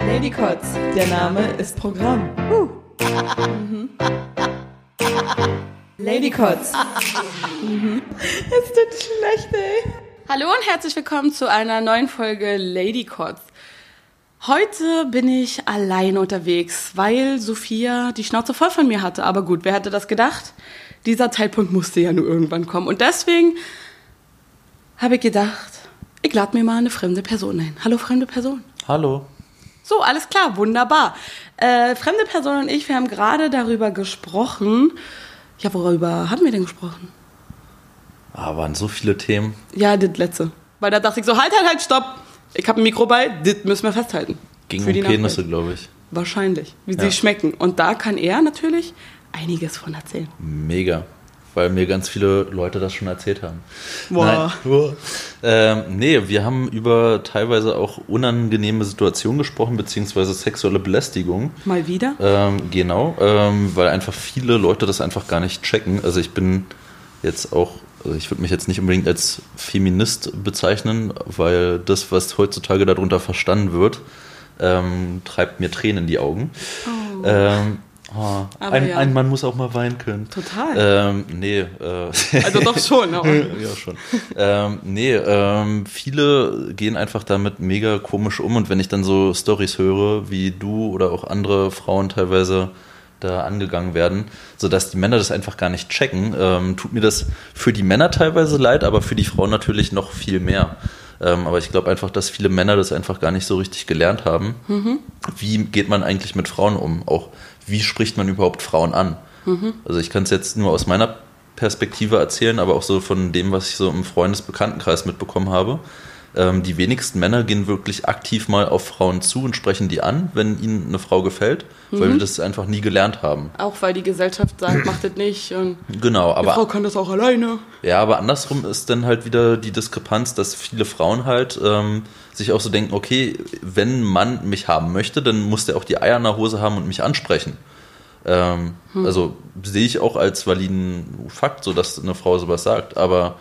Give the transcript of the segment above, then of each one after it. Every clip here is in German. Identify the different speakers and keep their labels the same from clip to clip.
Speaker 1: Ladycots, der Name ist Programm. Ladycots. Es tut schlecht, ey.
Speaker 2: Hallo und herzlich willkommen zu einer neuen Folge Ladycots. Heute bin ich allein unterwegs, weil Sophia die Schnauze voll von mir hatte. Aber gut, wer hätte das gedacht? Dieser Zeitpunkt musste ja nur irgendwann kommen. Und deswegen habe ich gedacht, ich lade mir mal eine fremde Person ein. Hallo, fremde Person.
Speaker 3: Hallo.
Speaker 2: So, alles klar, wunderbar. Äh, fremde Person und ich, wir haben gerade darüber gesprochen. Ja, worüber haben wir denn gesprochen?
Speaker 3: Ah, waren so viele Themen.
Speaker 2: Ja, das letzte. Weil da dachte ich so, halt, halt, halt, stopp. Ich habe ein Mikro bei, das müssen wir festhalten.
Speaker 3: Ging
Speaker 2: Für
Speaker 3: um
Speaker 2: die
Speaker 3: Penisse, glaube ich.
Speaker 2: Wahrscheinlich, wie
Speaker 3: Ja.
Speaker 2: sie schmecken. Und da kann er natürlich einiges von erzählen.
Speaker 3: Mega. Weil mir ganz viele Leute das schon erzählt haben.
Speaker 2: Boah.
Speaker 3: Nein. Ähm, nee, wir haben über teilweise auch unangenehme Situationen gesprochen, beziehungsweise sexuelle Belästigung.
Speaker 2: Mal wieder?
Speaker 3: Ähm, genau, ähm, weil einfach viele Leute das einfach gar nicht checken. Also ich bin jetzt auch, also ich würde mich jetzt nicht unbedingt als Feminist bezeichnen, weil das, was heutzutage darunter verstanden wird, ähm, treibt mir Tränen in die Augen. Ähm, oh, ein,
Speaker 2: ja.
Speaker 3: ein Mann muss auch mal weinen können.
Speaker 2: Total.
Speaker 3: Ähm, nee, äh,
Speaker 2: Also doch schon, aber.
Speaker 3: ja, schon. ähm, nee, ähm, viele gehen einfach damit mega komisch um und wenn ich dann so Stories höre, wie du oder auch andere Frauen teilweise da angegangen werden, sodass die Männer das einfach gar nicht checken, ähm, tut mir das für die Männer teilweise leid, aber für die Frauen natürlich noch viel mehr. Ähm, aber ich glaube einfach, dass viele Männer das einfach gar nicht so richtig gelernt haben. Wie geht man eigentlich mit Frauen um? Auch wie spricht man überhaupt Frauen an? Also ich kann es jetzt nur aus meiner Perspektive erzählen, aber auch so von dem, was ich so im Freundesbekanntenkreis mitbekommen habe. Ähm, die wenigsten Männer gehen wirklich aktiv mal auf Frauen zu und sprechen die an, wenn ihnen eine Frau gefällt, weil wir das einfach nie gelernt haben.
Speaker 2: Auch weil die Gesellschaft sagt, macht das nicht.
Speaker 3: Genau,
Speaker 2: die Frau
Speaker 3: aber
Speaker 2: kann das auch alleine.
Speaker 3: ja, aber andersrum ist dann halt wieder die Diskrepanz, dass viele Frauen halt ähm, sich auch so denken, okay, wenn ein Mann mich haben möchte, dann muss der auch die Eier in der Hose haben und mich ansprechen. Ähm, Also sehe ich auch als validen Fakt, so dass eine Frau sowas sagt, aber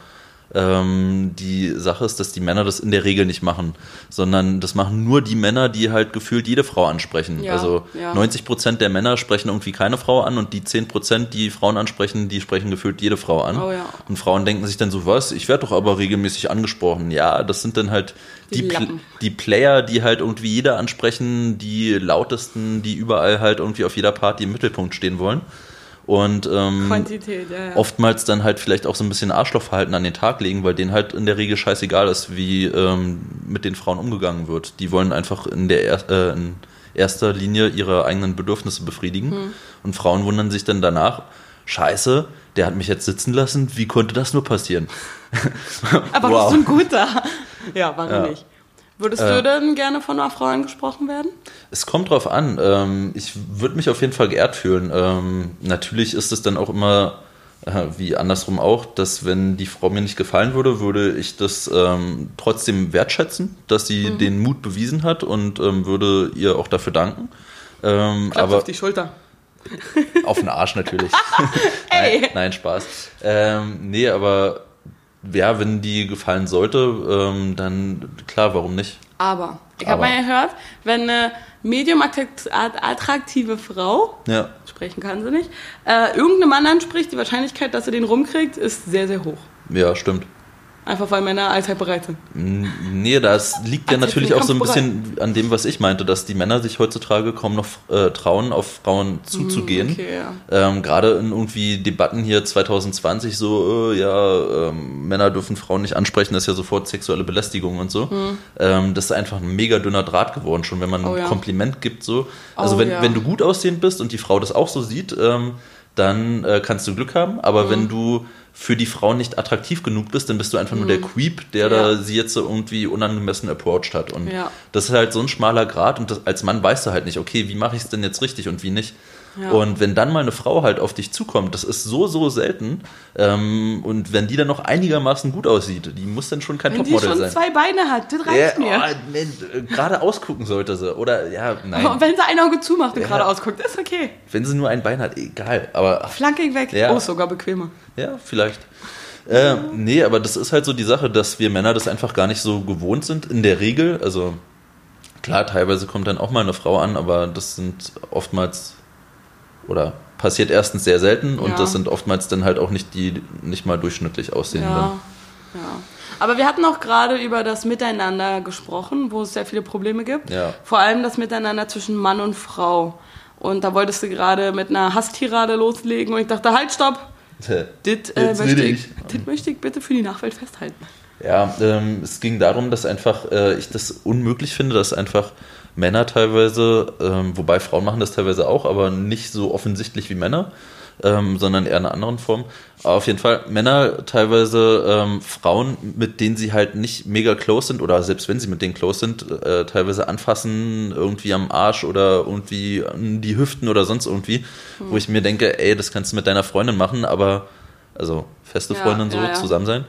Speaker 3: ähm, die Sache ist, dass die Männer das in der Regel nicht machen, sondern das machen nur die Männer, die halt gefühlt jede Frau ansprechen.
Speaker 2: Ja,
Speaker 3: also
Speaker 2: ja.
Speaker 3: 90 Prozent der Männer sprechen irgendwie keine Frau an und die 10 Prozent, die Frauen ansprechen, die sprechen gefühlt jede Frau an.
Speaker 2: Oh ja.
Speaker 3: Und Frauen denken sich dann so, was, ich werde doch aber regelmäßig angesprochen. Ja, das sind dann halt
Speaker 2: Die
Speaker 3: die, Pl die Player, die halt irgendwie jeder ansprechen, die lautesten, die überall halt irgendwie auf jeder Party im Mittelpunkt stehen wollen. Und ähm,
Speaker 2: Quantität, ja, ja.
Speaker 3: oftmals dann halt vielleicht auch so ein bisschen Arschlochverhalten an den Tag legen, weil denen halt in der Regel scheißegal ist, wie ähm, mit den Frauen umgegangen wird. Die wollen einfach in der er äh, in erster Linie ihre eigenen Bedürfnisse befriedigen.
Speaker 2: Hm.
Speaker 3: Und Frauen wundern sich dann danach, scheiße, der hat mich jetzt sitzen lassen, wie konnte das nur passieren?
Speaker 2: Aber
Speaker 3: Wow.
Speaker 2: bist du ein guter. Ja, warum
Speaker 3: Ja.
Speaker 2: nicht? Würdest
Speaker 3: Äh.
Speaker 2: du denn gerne von einer Frau angesprochen werden?
Speaker 3: Es kommt drauf an. Ähm, ich würde mich auf jeden Fall geehrt fühlen. Ähm, natürlich ist es dann auch immer, äh, wie andersrum auch, dass wenn die Frau mir nicht gefallen würde, würde ich das ähm, trotzdem wertschätzen, dass sie den Mut bewiesen hat und ähm, würde ihr auch dafür danken. Ähm, aber
Speaker 2: auf die Schulter.
Speaker 3: auf den Arsch natürlich. Nein, nein, Spaß. Ähm, nee, aber ja, wenn die gefallen sollte, ähm, dann klar, warum nicht?
Speaker 2: Aber, ich habe mal gehört, wenn eine medium attrakt- attraktive Frau,
Speaker 3: Ja.
Speaker 2: sprechen kann sie nicht, äh, irgendeinen Mann anspricht, die Wahrscheinlichkeit, dass sie den rumkriegt, ist sehr, sehr hoch.
Speaker 3: Ja, stimmt.
Speaker 2: Einfach weil Männer allzeit bereit sind.
Speaker 3: Nee, das liegt ja natürlich auch so ein bisschen an dem, was ich meinte, dass die Männer sich heutzutage kaum noch äh, trauen, auf Frauen zuzugehen.
Speaker 2: Mm, okay, ja.
Speaker 3: ähm, Gerade in irgendwie Debatten hier 2020 so, äh, ja, ähm, Männer dürfen Frauen nicht ansprechen, das ist ja sofort sexuelle Belästigung und so. Ähm, das ist einfach ein mega dünner Draht geworden, schon wenn man.
Speaker 2: Oh,
Speaker 3: ein
Speaker 2: ja.
Speaker 3: Kompliment gibt. so. Also
Speaker 2: Oh,
Speaker 3: wenn,
Speaker 2: ja.
Speaker 3: wenn du gut aussehend bist und die Frau das auch so sieht, ähm, dann äh, kannst du Glück haben. Aber
Speaker 2: Mm.
Speaker 3: wenn du für die Frau nicht attraktiv genug bist, dann bist du einfach nur der Creep, der.
Speaker 2: Ja.
Speaker 3: da sie jetzt so irgendwie unangemessen approached hat. Und
Speaker 2: Ja.
Speaker 3: das ist halt so ein schmaler Grad und das, als Mann weißt du halt nicht, okay, wie mache ich es denn jetzt richtig und wie nicht.
Speaker 2: Ja.
Speaker 3: Und wenn dann mal eine Frau halt auf dich zukommt, das ist so, so selten. Ähm, und wenn die dann noch einigermaßen gut aussieht, die muss dann schon kein
Speaker 2: Wenn die
Speaker 3: Topmodel
Speaker 2: schon
Speaker 3: sein.
Speaker 2: zwei Beine hat, das
Speaker 3: Ja,
Speaker 2: reicht mir.
Speaker 3: oh, nee, gerade ausgucken sollte sie. Oder ja, nein.
Speaker 2: Aber wenn sie ein Auge zumacht und
Speaker 3: Ja.
Speaker 2: gerade ausguckt, ist okay.
Speaker 3: Wenn sie nur ein Bein hat, egal. Aber
Speaker 2: Flankig weg.
Speaker 3: Ja.
Speaker 2: Oh, sogar bequemer.
Speaker 3: ja, vielleicht. Äh, nee, aber das ist halt so die Sache, dass wir Männer das einfach gar nicht so gewohnt sind in der Regel. Also klar, teilweise kommt dann auch mal eine Frau an, aber das sind oftmals oder passiert erstens sehr selten und
Speaker 2: Ja.
Speaker 3: das sind oftmals dann halt auch nicht die nicht mal durchschnittlich aussehenden.
Speaker 2: Ja, ja. Aber wir hatten auch gerade über das Miteinander gesprochen, wo es sehr viele Probleme gibt.
Speaker 3: Ja.
Speaker 2: Vor allem das Miteinander zwischen Mann und Frau. Und da wolltest du gerade mit einer Hasstirade loslegen und ich dachte, halt, stopp! Dit, äh, möchte
Speaker 3: ich.
Speaker 2: ich, dit möchte ich bitte für die Nachwelt festhalten.
Speaker 3: Ja, ähm, es ging darum, dass einfach äh, ich das unmöglich finde, dass einfach Männer teilweise, ähm, wobei Frauen machen das teilweise auch, aber nicht so offensichtlich wie Männer, ähm, sondern eher in einer anderen Form. Aber auf jeden Fall Männer teilweise ähm, Frauen, mit denen sie halt nicht mega close sind oder selbst wenn sie mit denen close sind, äh, teilweise anfassen, irgendwie am Arsch oder irgendwie an die Hüften oder sonst irgendwie, wo ich mir denke, ey, das kannst du mit deiner Freundin machen, aber also feste
Speaker 2: Ja,
Speaker 3: Freundin so
Speaker 2: ja, ja.
Speaker 3: zusammen sein.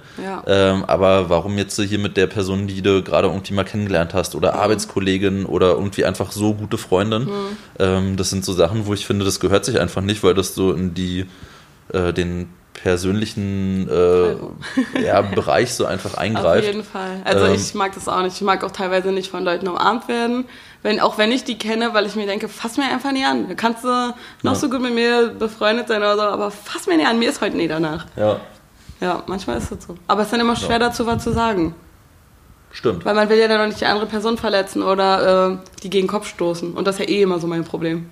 Speaker 3: Ähm, aber warum jetzt hier mit der Person, die du gerade irgendwie mal kennengelernt hast oder Arbeitskollegin oder irgendwie einfach so gute Freundin?
Speaker 2: Mhm.
Speaker 3: Ähm, das sind so Sachen, wo ich finde, das gehört sich einfach nicht, weil das so in die äh, den persönlichen äh, ja, Bereich so einfach
Speaker 2: Auf
Speaker 3: eingreift.
Speaker 2: jeden Fall. Also
Speaker 3: Ähm,
Speaker 2: ich mag das auch nicht. Ich mag auch teilweise nicht von Leuten umarmt werden. Wenn, auch wenn ich die kenne, weil ich mir denke, fass mir einfach nie an. Du kannst du noch
Speaker 3: Ja.
Speaker 2: so gut mit mir befreundet sein oder so, aber fass mir nie an. Mir ist heute nie danach.
Speaker 3: Ja,
Speaker 2: Ja, manchmal ist das so. Aber es ist dann immer schwer dazu was zu sagen.
Speaker 3: stimmt.
Speaker 2: Weil man will ja dann auch nicht die andere Person verletzen oder äh, die gegen den Kopf stoßen. Und das ist ja eh immer so mein Problem.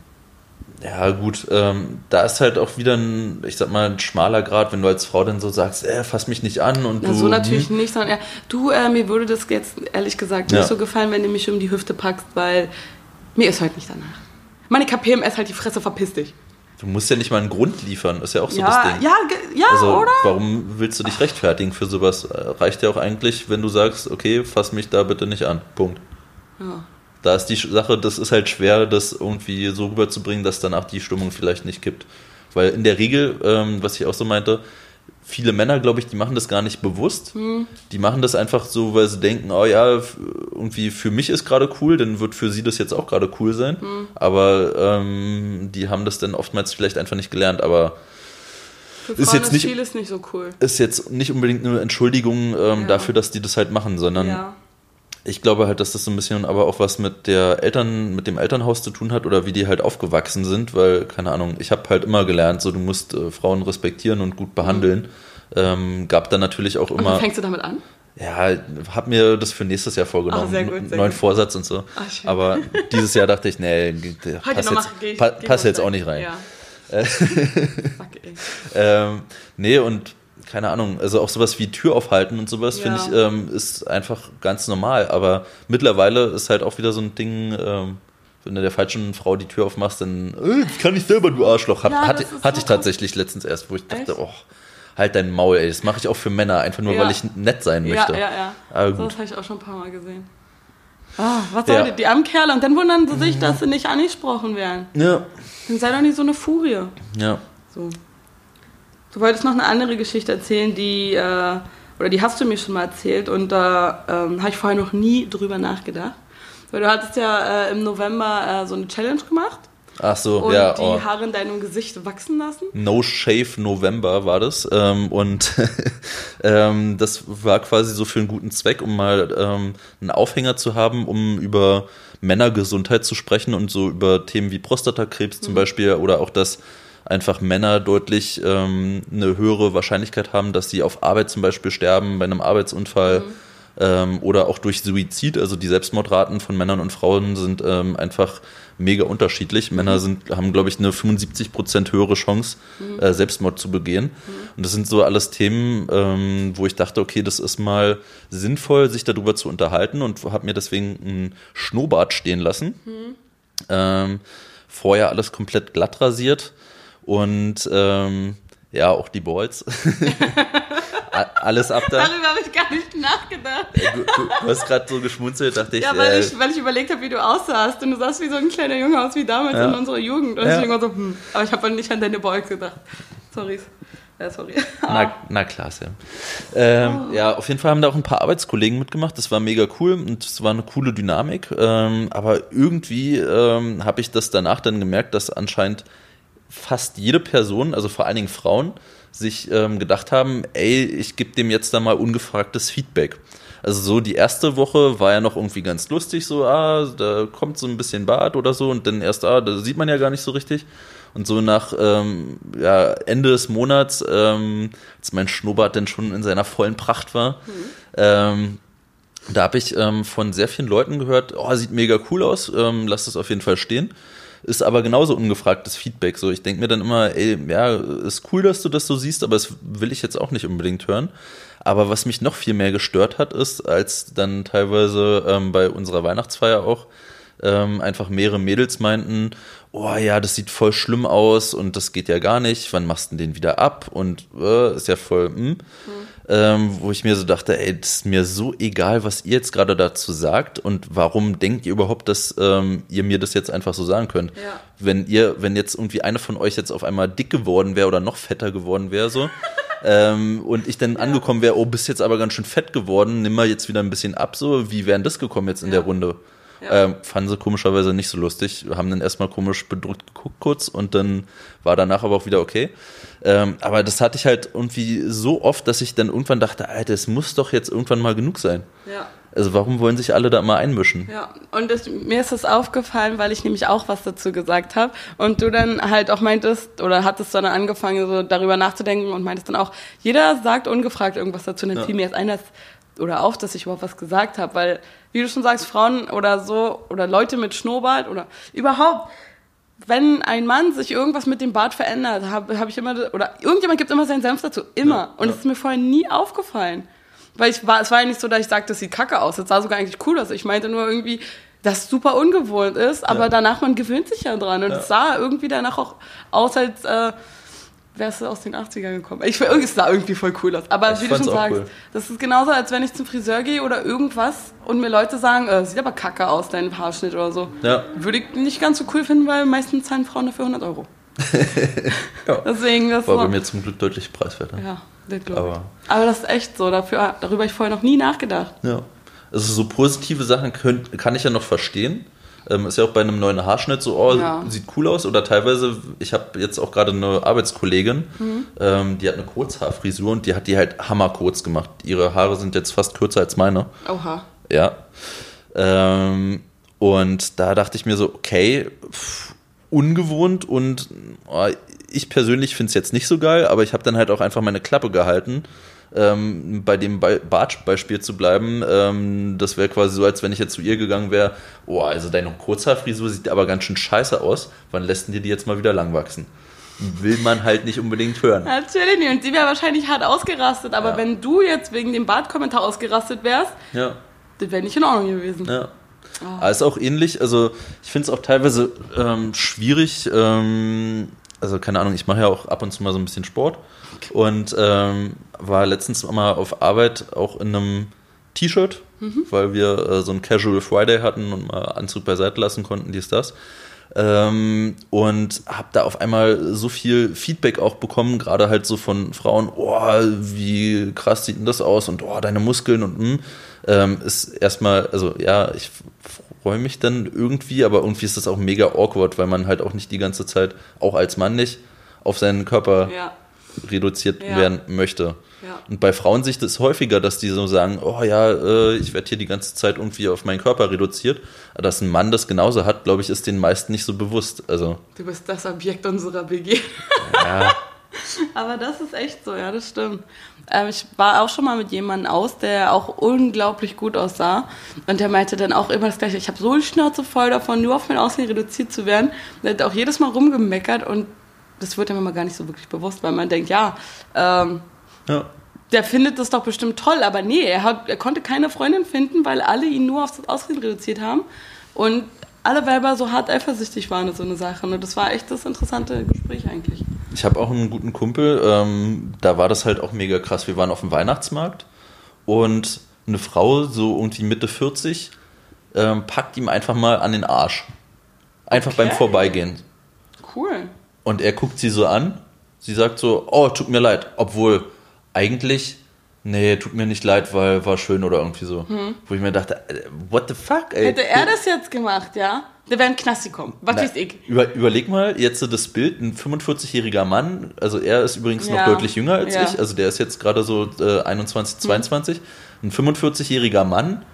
Speaker 3: Ja, gut, ähm, da ist halt auch wieder ein, ich sag mal, ein schmaler Grad, wenn du als Frau dann so sagst, äh, fass mich nicht an und du.
Speaker 2: so natürlich
Speaker 3: hm,
Speaker 2: nicht, sondern eher, du, äh, mir würde das jetzt ehrlich gesagt nicht
Speaker 3: Ja.
Speaker 2: so gefallen, wenn du mich um die Hüfte packst, weil mir ist heute nicht danach. Meine KPMS halt die Fresse, verpiss dich.
Speaker 3: Du musst ja nicht mal einen Grund liefern, ist ja auch so
Speaker 2: ja,
Speaker 3: das Ding.
Speaker 2: ja, ja,
Speaker 3: Also,
Speaker 2: oder?
Speaker 3: warum willst du dich rechtfertigen für sowas? Äh, Reicht ja auch eigentlich, wenn du sagst, okay, fass mich da bitte nicht an. Punkt.
Speaker 2: Ja.
Speaker 3: Da ist die Sache, das ist halt schwer, das irgendwie so rüberzubringen, dass danach die Stimmung vielleicht nicht kippt. Weil in der Regel, ähm, was ich auch so meinte, viele Männer, glaube ich, die machen das gar nicht bewusst.
Speaker 2: Hm.
Speaker 3: Die machen das einfach so, weil sie denken, oh ja, irgendwie für mich ist gerade cool, dann wird für sie das jetzt auch gerade cool sein.
Speaker 2: Hm.
Speaker 3: Aber ähm, die haben das dann oftmals vielleicht einfach nicht gelernt. Aber ist jetzt nicht-
Speaker 2: vieles nicht so cool.
Speaker 3: ist jetzt nicht unbedingt eine Entschuldigung ähm,
Speaker 2: Ja.
Speaker 3: dafür, dass die das halt machen, sondern
Speaker 2: Ja.
Speaker 3: Ich glaube halt, dass das so ein bisschen aber auch was mit der Eltern, mit dem Elternhaus zu tun hat oder wie die halt aufgewachsen sind, weil, keine Ahnung, ich habe halt immer gelernt, so du musst äh, Frauen respektieren und gut behandeln. Ähm, gab dann natürlich auch
Speaker 2: Und
Speaker 3: immer,
Speaker 2: dann fängst du damit an?
Speaker 3: ja, hab mir das für nächstes Jahr vorgenommen,
Speaker 2: Ah, sehr gut, sehr
Speaker 3: neuen
Speaker 2: gut.
Speaker 3: Vorsatz und so.
Speaker 2: Ah, schön.
Speaker 3: aber dieses Jahr dachte ich, nee, passt jetzt,
Speaker 2: ich,
Speaker 3: pa
Speaker 2: geh
Speaker 3: passt
Speaker 2: ich
Speaker 3: jetzt auch nicht rein.
Speaker 2: Ja. Fuck.
Speaker 3: Ähm, nee, und keine Ahnung, also auch sowas wie Tür aufhalten und sowas,
Speaker 2: Ja.
Speaker 3: finde ich, ähm, ist einfach ganz normal. Aber mittlerweile ist halt auch wieder so ein Ding, ähm, wenn du der falschen Frau die Tür aufmachst, dann äh, kann ich selber, du Arschloch. Hat,
Speaker 2: Ja,
Speaker 3: hatte, hatte ich tatsächlich letztens erst, wo ich dachte,
Speaker 2: Echt?
Speaker 3: oh, halt dein Maul, ey, das mache ich auch für Männer, einfach nur,
Speaker 2: Ja.
Speaker 3: weil ich nett sein
Speaker 2: Ja,
Speaker 3: möchte.
Speaker 2: ja, ja.
Speaker 3: Aber
Speaker 2: So,
Speaker 3: gut.
Speaker 2: das habe ich auch schon ein paar Mal gesehen. Ah, was
Speaker 3: Ja.
Speaker 2: soll die, die armen Kerle? Und dann wundern sie sich, dass sie nicht angesprochen werden.
Speaker 3: Ja,
Speaker 2: Dann sei doch nicht so eine Furie.
Speaker 3: ja.
Speaker 2: So. Du wolltest noch eine andere Geschichte erzählen, die, äh, oder die hast du mir schon mal erzählt und da ähm, habe ich vorher noch nie drüber nachgedacht. Weil du hattest ja äh, im November äh, so eine Challenge gemacht
Speaker 3: Ach so,
Speaker 2: und
Speaker 3: ja.
Speaker 2: die
Speaker 3: oh.
Speaker 2: Haare in deinem Gesicht wachsen lassen.
Speaker 3: No Shave November war das. Ähm, und ähm, das war quasi so für einen guten Zweck, um mal ähm, einen Aufhänger zu haben, um über Männergesundheit zu sprechen und so über Themen wie Prostatakrebs zum Beispiel oder auch, dass einfach Männer deutlich ähm, eine höhere Wahrscheinlichkeit haben, dass sie auf Arbeit zum Beispiel sterben bei einem Arbeitsunfall. Ähm, oder auch durch Suizid, also die Selbstmordraten von Männern und Frauen sind ähm, einfach mega unterschiedlich. Männer sind, haben, glaube ich, eine 75% höhere Chance, äh, Selbstmord zu begehen. Und das sind so alles Themen, ähm, wo ich dachte, okay, das ist mal sinnvoll, sich darüber zu unterhalten und habe mir deswegen einen Schnurrbart stehen lassen. Ähm, vorher alles komplett glatt rasiert und ähm, ja, auch die Balls. Alles ab da.
Speaker 2: Darüber habe ich gar nicht nachgedacht.
Speaker 3: Du, du, du hast gerade so geschmunzelt, dachte ich.
Speaker 2: Ja, weil,
Speaker 3: äh,
Speaker 2: ich, weil ich überlegt habe, wie du aussahst. Und du sahst wie so ein kleiner Junge aus, wie damals
Speaker 3: Ja.
Speaker 2: in unserer Jugend. Und
Speaker 3: Ja.
Speaker 2: deswegen war so, hm. Aber ich habe halt nicht an deine Boys gedacht. Sorry. Ja, sorry.
Speaker 3: Na, na klar, Sam. Ähm, Ja, auf jeden Fall haben da auch ein paar Arbeitskollegen mitgemacht. Das war mega cool und es war eine coole Dynamik. Ähm, aber irgendwie ähm, habe ich das danach dann gemerkt, dass anscheinend fast jede Person, also vor allen Dingen Frauen, sich ähm, gedacht haben, ey, ich gebe dem jetzt da mal ungefragtes Feedback. Also so die erste Woche war ja noch irgendwie ganz lustig, so, ah, da kommt so ein bisschen Bart oder so und dann erst, ah, da sieht man ja gar nicht so richtig. Und so nach ähm, ja, Ende des Monats, ähm, als mein Schnurrbart dann schon in seiner vollen Pracht war, mhm. ähm, da habe ich ähm, von sehr vielen Leuten gehört, oh, sieht mega cool aus, ähm, lass das auf jeden Fall stehen. Ist aber genauso ungefragtes Feedback. So, ich denke mir dann immer, ey, ja, ist cool, dass du das so siehst, aber das will ich jetzt auch nicht unbedingt hören. Aber was mich noch viel mehr gestört hat, ist, als dann teilweise ähm, bei unserer Weihnachtsfeier auch ähm, einfach mehrere Mädels meinten, oh ja, das sieht voll schlimm aus und das geht ja gar nicht, wann machst du den wieder ab? Und äh, ist ja voll, hm. Mhm. Ähm, wo ich mir so dachte, ey, das ist mir so egal, was ihr jetzt gerade dazu sagt und warum denkt ihr überhaupt, dass ähm, ihr mir das jetzt einfach so sagen könnt? Ja. Wenn ihr, wenn jetzt irgendwie eine von euch jetzt auf einmal dick geworden wäre oder noch fetter geworden wäre, so, ähm, und ich dann ja. angekommen wäre, oh, bist jetzt aber ganz schön fett geworden, nimm mal jetzt wieder ein bisschen ab, so, wie wären das gekommen jetzt in ja. der Runde? Ja. Ähm, fanden sie komischerweise nicht so lustig, haben dann erstmal komisch bedrückt geguckt kurz und dann war danach aber auch wieder okay. Ähm, aber das hatte ich halt irgendwie so oft, dass ich dann irgendwann dachte, Alter, es muss doch jetzt irgendwann mal genug sein. Ja. Also warum wollen sich alle da mal einmischen?
Speaker 2: Ja, und das, mir ist das aufgefallen, weil ich nämlich auch was dazu gesagt habe und du dann halt auch meintest oder hattest dann angefangen, so darüber nachzudenken und meintest dann auch, jeder sagt ungefragt irgendwas dazu und dann ja. fiel mir erst ein, dass oder auf, dass ich überhaupt was gesagt habe, weil, wie du schon sagst, Frauen oder so oder Leute mit Schnurrbart oder überhaupt, wenn ein Mann sich irgendwas mit dem Bart verändert, habe hab ich immer, oder irgendjemand gibt immer seinen Senf dazu, immer. Ja, und es ja. ist mir vorher nie aufgefallen. Weil ich war, es war ja nicht so, dass ich sagte, das sieht kacke aus. Das sah sogar eigentlich cool aus. Ich meinte nur irgendwie, dass es super ungewohnt ist, aber ja. danach, man gewöhnt sich ja dran. Und es sah irgendwie danach auch aus, als, äh, wärst du aus den 80ern gekommen. Ich finde, es sah irgendwie voll cool aus. Aber ich wie du schon sagst, cool. das ist genauso, als wenn ich zum Friseur gehe oder irgendwas und mir Leute sagen, äh, sieht aber kacke aus, dein Haarschnitt oder so. Ja. Würde ich nicht ganz so cool finden, weil meistens zahlen Frauen dafür 100 Euro.
Speaker 3: ja. Deswegen, das war so. bei mir zum Glück deutlich preiswerter.
Speaker 2: Ja, das glaube aber. aber das ist echt so. Dafür, darüber habe ich vorher noch nie nachgedacht.
Speaker 3: Ja. Also so positive Sachen können, kann ich ja noch verstehen ähm, ist ja auch bei einem neuen Haarschnitt so, oh, ja. sieht cool aus. Oder teilweise, ich habe jetzt auch gerade eine Arbeitskollegin, mhm. ähm, die hat eine Kurzhaarfrisur und die hat die halt hammerkurz gemacht. Ihre Haare sind jetzt fast kürzer als meine.
Speaker 2: Oha.
Speaker 3: Ja. Ähm, und da dachte ich mir so, okay, pff, ungewohnt und oh, ich persönlich finde es jetzt nicht so geil, aber ich habe dann halt auch einfach meine Klappe gehalten ähm, bei dem Bartbeispiel zu bleiben, ähm, das wäre quasi so, als wenn ich jetzt zu ihr gegangen wäre, oh, also deine Kurzhaarfrisur sieht aber ganz schön scheiße aus, wann lässt denn dir die jetzt mal wieder lang wachsen? Will man halt nicht unbedingt hören.
Speaker 2: Natürlich nicht. Und sie wäre wahrscheinlich hart ausgerastet. Aber ja. wenn du jetzt wegen dem Bartkommentar ausgerastet wärst, ja. das wäre nicht in Ordnung gewesen.
Speaker 3: Ja. Oh. Aber ist auch ähnlich. Also ich finde es auch teilweise ähm, schwierig. Ähm, also keine Ahnung, ich mache ja auch ab und zu mal so ein bisschen Sport. Und ähm, war letztens mal auf Arbeit auch in einem T-Shirt, mhm. weil wir äh, so ein Casual Friday hatten und mal Anzug beiseite lassen konnten, dies, das. Ähm, und habe da auf einmal so viel Feedback auch bekommen, gerade halt so von Frauen, oh, wie krass sieht denn das aus und oh, deine Muskeln und mh. Ähm, ist erstmal, also ja, ich freue mich dann irgendwie, aber irgendwie ist das auch mega awkward, weil man halt auch nicht die ganze Zeit, auch als Mann nicht, auf seinen Körper ja reduziert ja. werden möchte. Ja. Und bei Frauen sich das häufiger, dass die so sagen, oh ja, äh, ich werde hier die ganze Zeit irgendwie auf meinen Körper reduziert. Dass ein Mann das genauso hat, glaube ich, ist den meisten nicht so bewusst. Also,
Speaker 2: du bist das Objekt unserer Begierde. Ja. Aber das ist echt so, ja, das stimmt. Ähm, ich war auch schon mal mit jemandem aus, der auch unglaublich gut aussah. Und der meinte dann auch immer das Gleiche. Ich habe so die Schnauze voll davon, nur auf mein Aussehen reduziert zu werden. Der hat auch jedes Mal rumgemeckert und das wird einem immer gar nicht so wirklich bewusst, weil man denkt, ja, ähm, ja. der findet das doch bestimmt toll, aber nee, er, hat, er konnte keine Freundin finden, weil alle ihn nur aufs Aussehen reduziert haben und alle Weiber so hart eifersüchtig waren, so eine Sache. Und das war echt das interessante Gespräch eigentlich.
Speaker 3: Ich habe auch einen guten Kumpel, ähm, da war das halt auch mega krass. Wir waren auf dem Weihnachtsmarkt und eine Frau, so irgendwie Mitte 40, ähm, packt ihm einfach mal an den Arsch. Einfach okay. beim Vorbeigehen.
Speaker 2: Cool.
Speaker 3: Und er guckt sie so an. Sie sagt so, oh, tut mir leid. Obwohl eigentlich nee, tut mir nicht leid, weil war schön oder irgendwie so. Wo ich mir dachte, äh, what the fuck, ey.
Speaker 2: Hm. Hätte er das jetzt gemacht, ja, der wäre in Knast gekommen. Was
Speaker 3: Na,
Speaker 2: weiß ich.
Speaker 3: Über, überleg mal, jetzt das Bild, ein 45-jähriger Mann, also er ist übrigens noch
Speaker 2: Ja.
Speaker 3: deutlich jünger als
Speaker 2: Ja.
Speaker 3: ich, also der ist jetzt gerade so äh, 21, 22. Ein 45-jähriger Mann,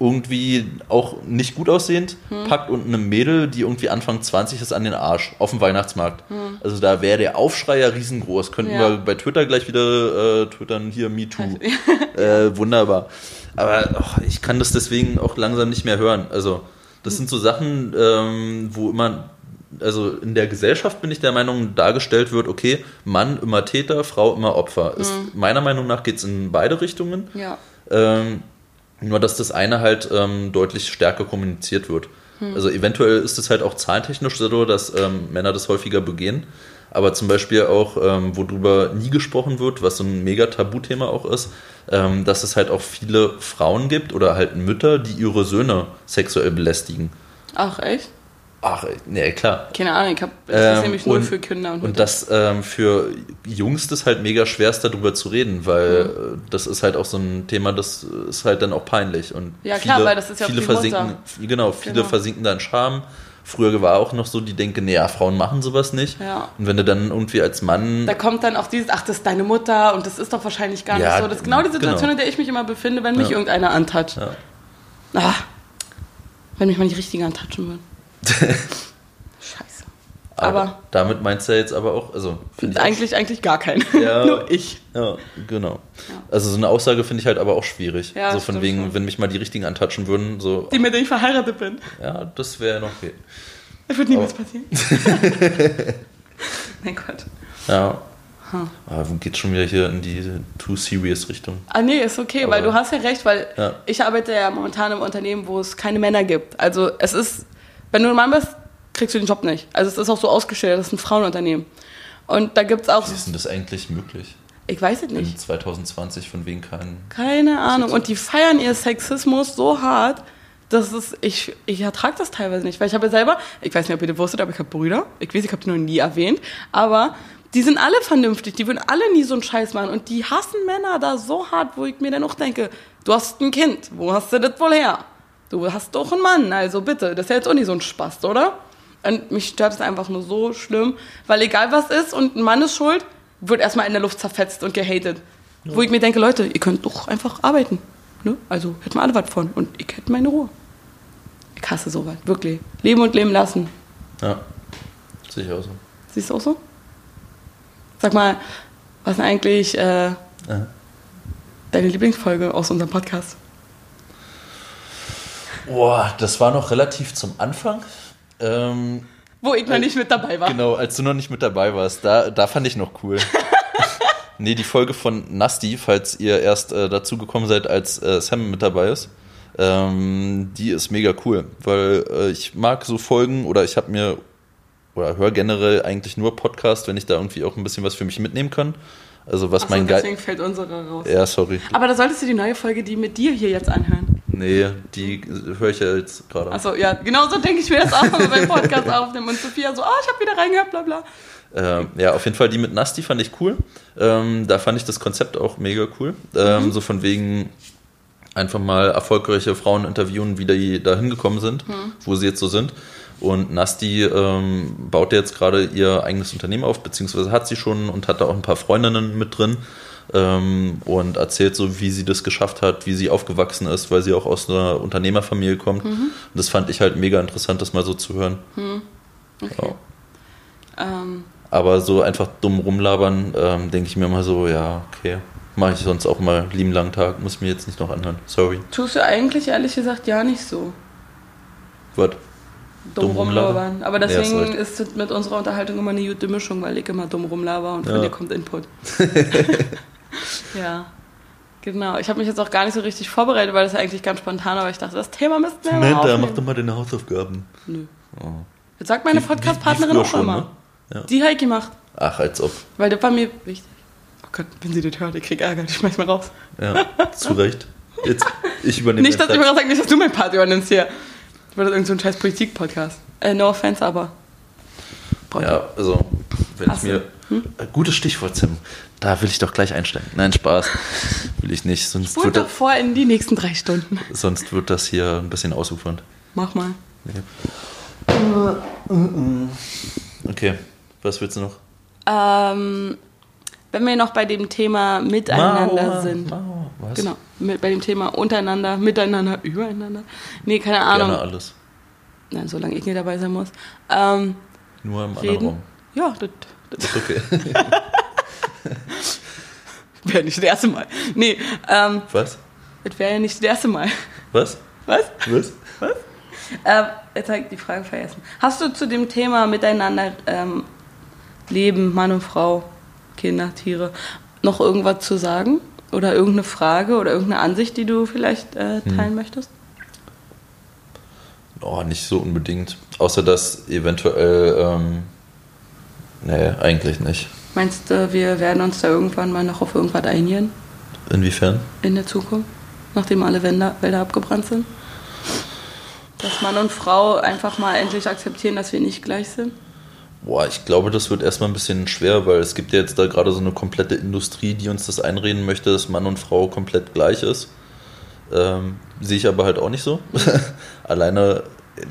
Speaker 3: irgendwie auch nicht gut aussehend,
Speaker 2: Hm.
Speaker 3: packt unten eine Mädel, die irgendwie Anfang 20 ist, an den Arsch auf dem Weihnachtsmarkt. Also da wäre der Aufschrei ja riesengroß. Könnten
Speaker 2: Hm. Ja.
Speaker 3: wir bei Twitter gleich wieder äh, twittern, hier MeToo. äh, wunderbar. Aber ach, ich kann das deswegen auch langsam nicht mehr hören. Also das sind so Sachen, ähm, wo immer, also in der Gesellschaft bin ich der Meinung, dargestellt wird, okay, Mann immer Täter, Frau immer Opfer. Ist, meiner Meinung nach geht es in beide Richtungen.
Speaker 2: Ja.
Speaker 3: Ähm, nur, dass das eine halt ähm, deutlich stärker kommuniziert wird. Also eventuell ist es halt auch zahlentechnisch so, dass ähm, Männer das häufiger begehen. Aber zum Beispiel auch, ähm, worüber nie gesprochen wird, was so ein mega Tabuthema auch ist, ähm, dass es halt auch viele Frauen gibt oder halt Mütter, die ihre Söhne sexuell belästigen.
Speaker 2: Ach, echt?
Speaker 3: Ach, nee, klar.
Speaker 2: Keine Ahnung, ich habe das
Speaker 3: Ähm,
Speaker 2: nämlich nur
Speaker 3: und-
Speaker 2: für Kinder und,
Speaker 3: Und das ähm, für Jungs das halt mega schwerst darüber zu reden, weil
Speaker 2: Mhm.
Speaker 3: äh, das ist halt auch so ein Thema, das ist halt dann auch peinlich. Und
Speaker 2: Ja, klar, weil das ist ja
Speaker 3: viele versinken, genau, viele
Speaker 2: Genau.
Speaker 3: versinken da in Scham. Früher war auch noch so, die denken, nee, ja, Frauen machen sowas nicht.
Speaker 2: Ja.
Speaker 3: Und wenn du dann irgendwie als Mann
Speaker 2: Da kommt dann auch dieses, ach, das ist deine Mutter und das ist doch wahrscheinlich gar
Speaker 3: Ja,
Speaker 2: nicht so. Das ist genau die Situation,
Speaker 3: genau.
Speaker 2: in der ich mich immer befinde, wenn mich irgendeiner antatscht.
Speaker 3: Ja.
Speaker 2: Ah, wenn mich mal die Richtigen antatschen würden. Scheiße.
Speaker 3: aber,
Speaker 2: Aber
Speaker 3: damit meinst du ja jetzt aber auch, also
Speaker 2: eigentlich, eigentlich gar keinen.
Speaker 3: Ja.
Speaker 2: nur ich.
Speaker 3: Ja, genau. Also so eine Aussage finde ich halt aber auch schwierig.
Speaker 2: Ja,
Speaker 3: so von wegen,
Speaker 2: schon.
Speaker 3: wenn mich mal die richtigen antatschen würden, so,
Speaker 2: Die, mit denen ich verheiratet bin.
Speaker 3: ja, das wäre noch okay.
Speaker 2: Das wird niemals passieren. mein Gott.
Speaker 3: Ja.
Speaker 2: Hm.
Speaker 3: Aber geht schon wieder hier in die too serious Richtung.
Speaker 2: Ah nee, ist okay, weil
Speaker 3: Aber-
Speaker 2: du hast ja recht, weil
Speaker 3: Ja.
Speaker 2: ich arbeite ja momentan im Unternehmen, wo es keine Männer gibt. Also es ist, wenn du ein Mann bist, kriegst du den Job nicht. Also es ist auch so ausgestellt, das ist ein Frauenunternehmen. Und da gibt es auch,
Speaker 3: Wie ist denn das eigentlich möglich?
Speaker 2: ich weiß es
Speaker 3: In
Speaker 2: nicht,
Speaker 3: 2020 von wegen keinen.
Speaker 2: keine Ahnung. Und die feiern ihr Sexismus so hart, dass es, ich, ich ertrage das teilweise nicht. Weil ich habe ja selber, ich weiß nicht, ob ihr das wusstet, aber ich habe Brüder. Ich weiß, ich habe die noch nie erwähnt. Aber die sind alle vernünftig, die würden alle nie so einen Scheiß machen. Und die hassen Männer da so hart, wo ich mir dann auch denke, du hast ein Kind, wo hast du das wohl her? Du hast doch einen Mann, also bitte, das ist ja jetzt auch nicht so ein Spaß, oder? Und mich stört es einfach nur so schlimm, weil egal was ist und ein Mann ist schuld, wird erstmal in der Luft zerfetzt und gehatet. Wo ich mir denke, Leute, ihr könnt doch einfach arbeiten. Ne? Also hätten wir alle was von und ich hätte meine Ruhe. Ich hasse sowas, wirklich. Leben und leben lassen.
Speaker 3: Ja. Sehe ich auch so.
Speaker 2: Siehst du auch so? Sag mal, was ist eigentlich äh,
Speaker 3: Ja.
Speaker 2: deine Lieblingsfolge aus unserem Podcast?
Speaker 3: Boah, das war noch relativ zum Anfang. Ähm,
Speaker 2: Wo ich noch nicht mit dabei war.
Speaker 3: genau, als du noch nicht mit dabei warst. Da, da fand ich noch cool. nee, die Folge von Nasty, falls ihr erst äh, dazu gekommen seid, als äh, Sam mit dabei ist. Ähm, die ist mega cool, weil äh, ich mag so Folgen oder ich habe mir oder höre generell eigentlich nur Podcast, wenn ich da irgendwie auch ein bisschen was für mich mitnehmen kann. Also was
Speaker 2: Ach so,
Speaker 3: mein Geist.
Speaker 2: deswegen fällt unsere raus.
Speaker 3: Ja, sorry.
Speaker 2: Aber da solltest du die neue Folge, die mit dir hier jetzt anhören.
Speaker 3: Nee, die höre ich ja jetzt gerade.
Speaker 2: Achso, ja, genau so denke ich mir das auch, wenn wir beim Podcast aufnehmen. Und Sophia so, ah, ich habe wieder reingehört, bla bla.
Speaker 3: Ähm, ja, auf jeden Fall die mit Nasty fand ich cool. Ähm, da fand ich das Konzept auch mega cool. Ähm, So von wegen einfach mal erfolgreiche Frauen interviewen, wie die da hingekommen sind, wo sie jetzt so sind. Und Nasty ähm, baut jetzt gerade ihr eigenes Unternehmen auf, beziehungsweise hat sie schon und hat da auch ein paar Freundinnen mit drin. Ähm, und erzählt so, wie sie das geschafft hat, wie sie aufgewachsen ist, weil sie auch aus einer Unternehmerfamilie kommt. Und das fand ich halt mega interessant, das mal so zu hören. Ja.
Speaker 2: Ähm,
Speaker 3: Aber so einfach dumm rumlabern, ähm, denke ich mir mal so, ja, okay. Mache ich sonst auch mal lieben langen Tag, muss mir jetzt nicht noch anhören. Sorry.
Speaker 2: tust du eigentlich ehrlich gesagt ja nicht so.
Speaker 3: Was?
Speaker 2: Dumm, rumlabern. Aber
Speaker 3: Ja,
Speaker 2: deswegen
Speaker 3: ist recht.
Speaker 2: ist es mit unserer Unterhaltung immer eine gute Mischung, weil ich immer dumm rumlaber und von
Speaker 3: Ja.
Speaker 2: dir kommt Input. ja. Genau. Ich habe mich jetzt auch gar nicht so richtig vorbereitet, weil das ja eigentlich ganz spontan war. Ich dachte, das Thema müssten wir mal aufnehmen.
Speaker 3: mal deine Hausaufgaben.
Speaker 2: Nö.
Speaker 3: Oh.
Speaker 2: Das sagt meine Podcast-Partnerin auch
Speaker 3: schon,
Speaker 2: immer.
Speaker 3: ne? Ja.
Speaker 2: Die habe ich gemacht.
Speaker 3: Ach, als ob.
Speaker 2: Weil das war mir wichtig. Oh Gott, wenn sie das hört, ich krieg Ärger, ich schmeiß mal raus.
Speaker 3: Ja, zu Recht. Jetzt, ich übernehme
Speaker 2: Nicht, dass ich mir sage, nicht, dass du mein Part übernimmst hier. Weil das irgend so ein scheiß Politik-Podcast. Äh, no offense, aber. Brauch ich
Speaker 3: Ja, also, wenn ich
Speaker 2: Hast du?
Speaker 3: mir Hm? Gutes Stichwort, Sim. Da will ich doch gleich einsteigen. Nein, Spaß. Will ich nicht. Sonst wird,
Speaker 2: doch
Speaker 3: das,
Speaker 2: vor in die nächsten drei Stunden.
Speaker 3: sonst wird das hier ein bisschen ausufernd.
Speaker 2: Mach mal.
Speaker 3: Okay, was willst du noch?
Speaker 2: Ähm, wenn wir noch bei dem Thema Miteinander
Speaker 3: Mauer,
Speaker 2: sind.
Speaker 3: Mauer, was?
Speaker 2: Genau, mit, bei dem Thema untereinander, miteinander, übereinander. Nee, keine Ahnung.
Speaker 3: Gerne alles.
Speaker 2: Nein, solange ich nicht dabei sein muss. Ähm,
Speaker 3: Nur im anderen
Speaker 2: reden.
Speaker 3: Raum.
Speaker 2: Ja, das,
Speaker 3: okay.
Speaker 2: wäre nicht das erste Mal. Nee, ähm,
Speaker 3: was?
Speaker 2: das wäre ja nicht das erste Mal.
Speaker 3: Was?
Speaker 2: Was?
Speaker 3: Was?
Speaker 2: Ähm, jetzt habe ich die Frage vergessen. Hast du zu dem Thema miteinander ähm, Leben, Mann und Frau, Kinder, Tiere, noch irgendwas zu sagen? Oder irgendeine Frage oder irgendeine Ansicht, die du vielleicht äh, teilen möchtest?
Speaker 3: Oh, nicht so unbedingt. Außer dass eventuell, ähm, nee, eigentlich nicht.
Speaker 2: Meinst du, wir werden uns da irgendwann mal noch auf irgendwas einigen
Speaker 3: Inwiefern?
Speaker 2: in der Zukunft, nachdem alle Wälder, Wälder abgebrannt sind? Dass Mann und Frau einfach mal endlich akzeptieren, dass wir nicht gleich sind?
Speaker 3: Boah, ich glaube, das wird erstmal ein bisschen schwer, weil es gibt ja jetzt da gerade so eine komplette Industrie, die uns das einreden möchte, dass Mann und Frau komplett gleich ist. Ähm, sehe ich aber halt auch nicht so. Alleine äh,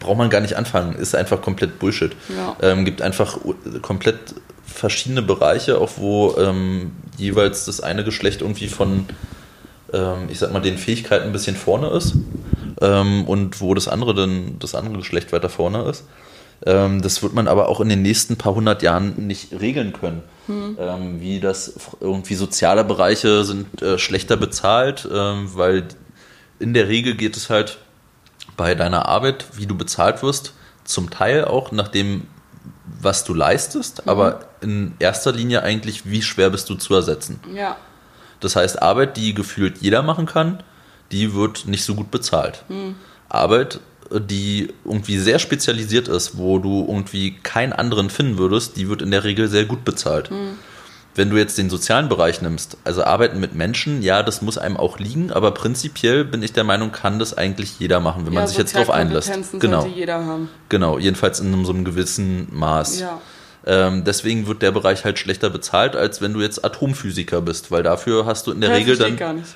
Speaker 3: braucht man gar nicht anfangen, ist einfach komplett Bullshit.
Speaker 2: Ja.
Speaker 3: Ähm, gibt einfach komplett verschiedene Bereiche, auch wo ähm, jeweils das eine Geschlecht irgendwie von, ähm, ich sag mal, den Fähigkeiten ein bisschen vorne ist ähm, und wo das andere dann das andere Geschlecht weiter vorne ist. Ähm, das wird man aber auch in den nächsten paar hundert Jahren nicht regeln können. Ähm, wie das irgendwie soziale Bereiche sind äh, schlechter bezahlt, weil in der Regel geht es halt bei deiner Arbeit, wie du bezahlt wirst, zum Teil auch nach dem, was du leistest, aber in erster Linie eigentlich, wie schwer bist du zu ersetzen.
Speaker 2: Ja.
Speaker 3: Das heißt, Arbeit, die gefühlt jeder machen kann, die wird nicht so gut bezahlt. Arbeit, die irgendwie sehr spezialisiert ist, wo du irgendwie keinen anderen finden würdest, die wird in der Regel sehr gut bezahlt. Wenn du jetzt den sozialen Bereich nimmst, also Arbeiten mit Menschen, ja, das muss einem auch liegen, aber prinzipiell bin ich der Meinung, kann das eigentlich jeder machen, wenn man sich jetzt darauf einlässt. Genau,
Speaker 2: jeder haben.
Speaker 3: genau, jedenfalls in so einem gewissen Maß.
Speaker 2: Ja.
Speaker 3: Ähm, deswegen wird der Bereich halt schlechter bezahlt, als wenn du jetzt Atomphysiker bist, weil dafür hast du in der
Speaker 2: Ja,
Speaker 3: Regel dann.
Speaker 2: gar nicht.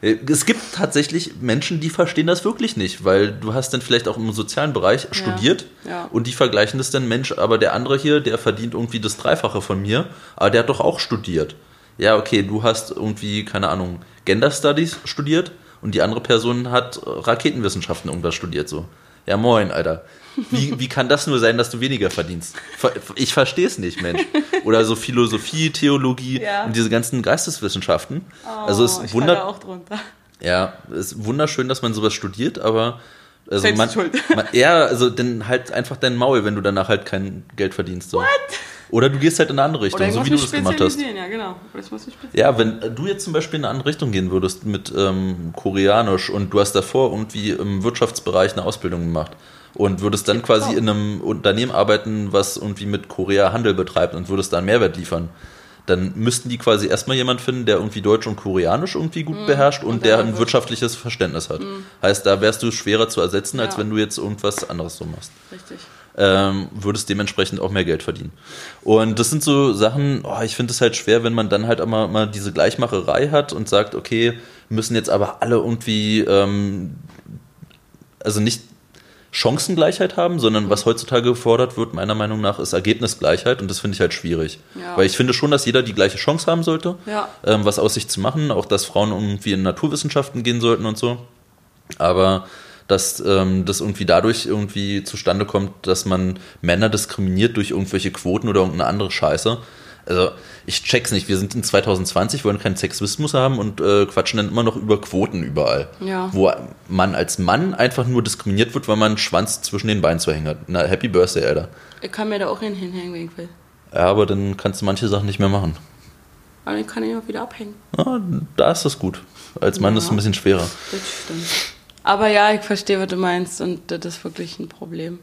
Speaker 3: Es gibt tatsächlich Menschen, die verstehen das wirklich nicht, weil du hast dann vielleicht auch im sozialen Bereich studiert
Speaker 2: ja.
Speaker 3: und die vergleichen das dann, Mensch, aber der andere hier, der verdient irgendwie das Dreifache von mir, aber der hat doch auch studiert. Ja, okay, du hast irgendwie, keine Ahnung, Gender Studies studiert und die andere Person hat Raketenwissenschaften irgendwas studiert, so. Ja, moin, Alter. Wie, wie kann das nur sein, dass du weniger verdienst? Ver- Ich verstehe es nicht, Mensch. Oder so Philosophie, Theologie
Speaker 2: Ja.
Speaker 3: und diese ganzen Geisteswissenschaften. also es
Speaker 2: Oh, ich
Speaker 3: wundert,
Speaker 2: falle auch drunter.
Speaker 3: ja, es ist wunderschön, dass man sowas studiert, aber also
Speaker 2: Selbst
Speaker 3: man,
Speaker 2: schuld.
Speaker 3: man, ja, also dann halt einfach dein Maul, wenn du danach halt kein Geld verdienst. So. Oder du gehst halt in eine andere Richtung, so wie du das gemacht hast.
Speaker 2: ja genau.
Speaker 3: Ja, wenn du jetzt zum Beispiel in eine andere Richtung gehen würdest mit ähm, Koreanisch und du hast davor irgendwie im Wirtschaftsbereich eine Ausbildung gemacht und würdest dann quasi in einem Unternehmen arbeiten, was irgendwie mit Korea Handel betreibt und würdest da einen Mehrwert liefern, dann müssten die quasi erstmal jemand finden, der irgendwie Deutsch und Koreanisch irgendwie gut beherrscht und,
Speaker 2: Mhm. und
Speaker 3: der
Speaker 2: dann
Speaker 3: ein wirtschaftliches Verständnis hat. Heißt, da wärst du schwerer zu ersetzen, als
Speaker 2: Ja.
Speaker 3: wenn du jetzt irgendwas anderes so machst
Speaker 2: Richtig.
Speaker 3: ähm, würdest dementsprechend auch mehr Geld verdienen. Und das sind so Sachen, oh, ich finde es halt schwer, wenn man dann halt immer mal diese Gleichmacherei hat und sagt, okay, müssen jetzt aber alle irgendwie, ähm, also nicht Chancengleichheit haben, sondern was heutzutage gefordert wird, meiner Meinung nach, ist Ergebnisgleichheit und das finde ich halt schwierig.
Speaker 2: Ja.
Speaker 3: Weil ich finde schon, dass jeder die gleiche Chance haben sollte,
Speaker 2: Ja.
Speaker 3: ähm, was aus sich zu machen, auch dass Frauen irgendwie in Naturwissenschaften gehen sollten und so. Aber dass ähm, das irgendwie dadurch irgendwie zustande kommt, dass man Männer diskriminiert durch irgendwelche Quoten oder irgendeine andere Scheiße. Also ich check's nicht. Wir sind in 2020, wollen keinen Sexismus haben und äh, quatschen dann immer noch über Quoten überall.
Speaker 2: Ja.
Speaker 3: Wo man als Mann einfach nur diskriminiert wird, weil man einen Schwanz zwischen den Beinen zu hängen hat. Na, Happy Birthday, Alter.
Speaker 2: Ich kann mir da auch hin hinhängen, wenn ich will.
Speaker 3: Ja, aber dann kannst du manche Sachen nicht mehr machen.
Speaker 2: Aber dann kann ich auch wieder abhängen.
Speaker 3: Ja, da ist das gut. Als Mann ist es ein bisschen schwerer.
Speaker 2: Das stimmt. Aber ja, ich verstehe, was du meinst und das ist wirklich ein Problem.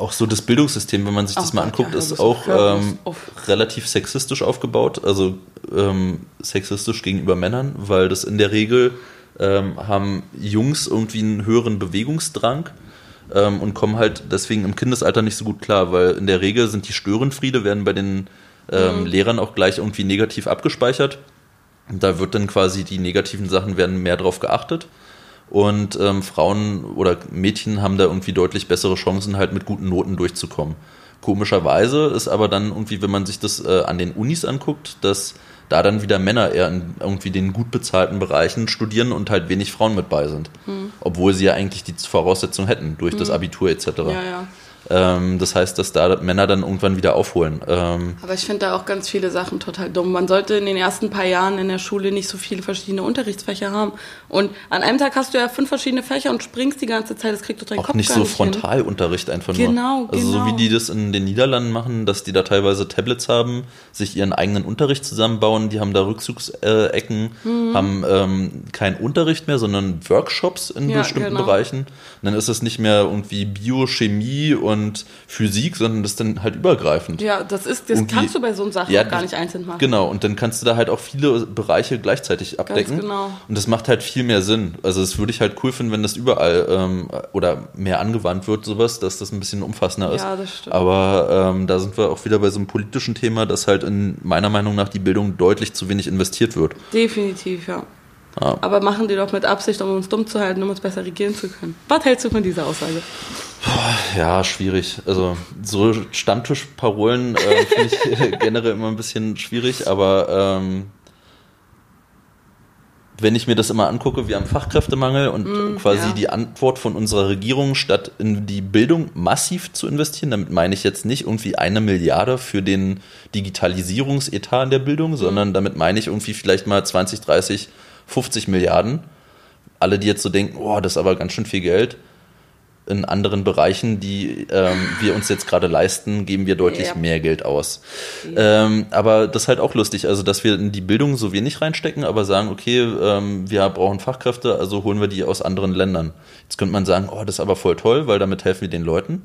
Speaker 3: Auch so das Bildungssystem, wenn man sich das
Speaker 2: Ach
Speaker 3: mal anguckt,
Speaker 2: ja,
Speaker 3: ist auch ähm, relativ sexistisch aufgebaut. Also ähm, sexistisch gegenüber Männern, weil das in der Regel ähm, haben Jungs irgendwie einen höheren Bewegungsdrang ähm, und kommen halt deswegen im Kindesalter nicht so gut klar, weil in der Regel sind die Störenfriede, werden bei den ähm, Lehrern auch gleich irgendwie negativ abgespeichert. Da wird dann quasi die negativen Sachen werden mehr drauf geachtet. Und ähm, Frauen oder Mädchen haben da irgendwie deutlich bessere Chancen, halt mit guten Noten durchzukommen. Komischerweise ist aber dann irgendwie, wenn man sich das äh, an den Unis anguckt, dass da dann wieder Männer eher in irgendwie den gut bezahlten Bereichen studieren und halt wenig Frauen mit bei sind. Obwohl sie ja eigentlich die Voraussetzung hätten durch das Abitur etc.
Speaker 2: Ja, ja.
Speaker 3: Ähm, das heißt, dass da Männer dann irgendwann wieder aufholen. Ähm,
Speaker 2: Aber ich finde da auch ganz viele Sachen total dumm. Man sollte in den ersten paar Jahren in der Schule nicht so viele verschiedene Unterrichtsfächer haben. Und an einem Tag hast du ja fünf verschiedene Fächer und springst die ganze Zeit. Das kriegt doch dein
Speaker 3: auch
Speaker 2: Kopf
Speaker 3: nicht so
Speaker 2: nicht hin.
Speaker 3: Frontalunterricht einfach
Speaker 2: Genau,
Speaker 3: nur. Also so
Speaker 2: genau.
Speaker 3: wie die das in den Niederlanden machen, dass die da teilweise Tablets haben, sich ihren eigenen Unterricht zusammenbauen, die haben da Rückzugsecken, haben ähm, keinen Unterricht mehr, sondern Workshops in
Speaker 2: Ja,
Speaker 3: bestimmten
Speaker 2: genau.
Speaker 3: Bereichen. Und dann ist es nicht mehr irgendwie Biochemie und Physik, sondern das ist dann halt übergreifend.
Speaker 2: Ja, das ist, das
Speaker 3: Irgendwie-
Speaker 2: kannst du bei so einem Sachen
Speaker 3: Ja,
Speaker 2: gar nicht einzeln machen.
Speaker 3: Genau, und dann kannst du da halt auch viele Bereiche gleichzeitig abdecken.
Speaker 2: genau.
Speaker 3: Und das macht halt viel mehr Sinn. Also das würde ich halt cool finden, wenn das überall ähm, oder mehr angewandt wird, sowas, dass das ein bisschen umfassender ist.
Speaker 2: Ja, das stimmt.
Speaker 3: Aber ähm, da sind wir auch wieder bei so einem politischen Thema, dass halt in meiner Meinung nach die Bildung deutlich zu wenig investiert wird.
Speaker 2: Definitiv, ja.
Speaker 3: Ja.
Speaker 2: Aber machen die doch mit Absicht, um uns dumm zu halten, um uns besser regieren zu können. Was hältst du von dieser Aussage?
Speaker 3: Ja, schwierig. Also so Stammtischparolen äh, finde ich generell immer ein bisschen schwierig, aber ähm, wenn ich mir das immer angucke, wir haben Fachkräftemangel und quasi
Speaker 2: ja.
Speaker 3: die Antwort von unserer Regierung, statt in die Bildung massiv zu investieren, damit meine ich jetzt nicht irgendwie eine Milliarde für den Digitalisierungsetat in der Bildung, sondern damit meine ich irgendwie vielleicht mal 20, 30, 50 Milliarden. Alle, die jetzt so denken, oh, das ist aber ganz schön viel Geld in anderen Bereichen, die ähm, wir uns jetzt gerade leisten, geben wir deutlich
Speaker 2: Ja.
Speaker 3: mehr Geld aus. Ähm, aber das ist halt auch lustig, also dass wir in die Bildung so wenig reinstecken, aber sagen, okay, ähm, wir brauchen Fachkräfte, also holen wir die aus anderen Ländern. Jetzt könnte man sagen, oh, das ist aber voll toll, weil damit helfen wir den Leuten.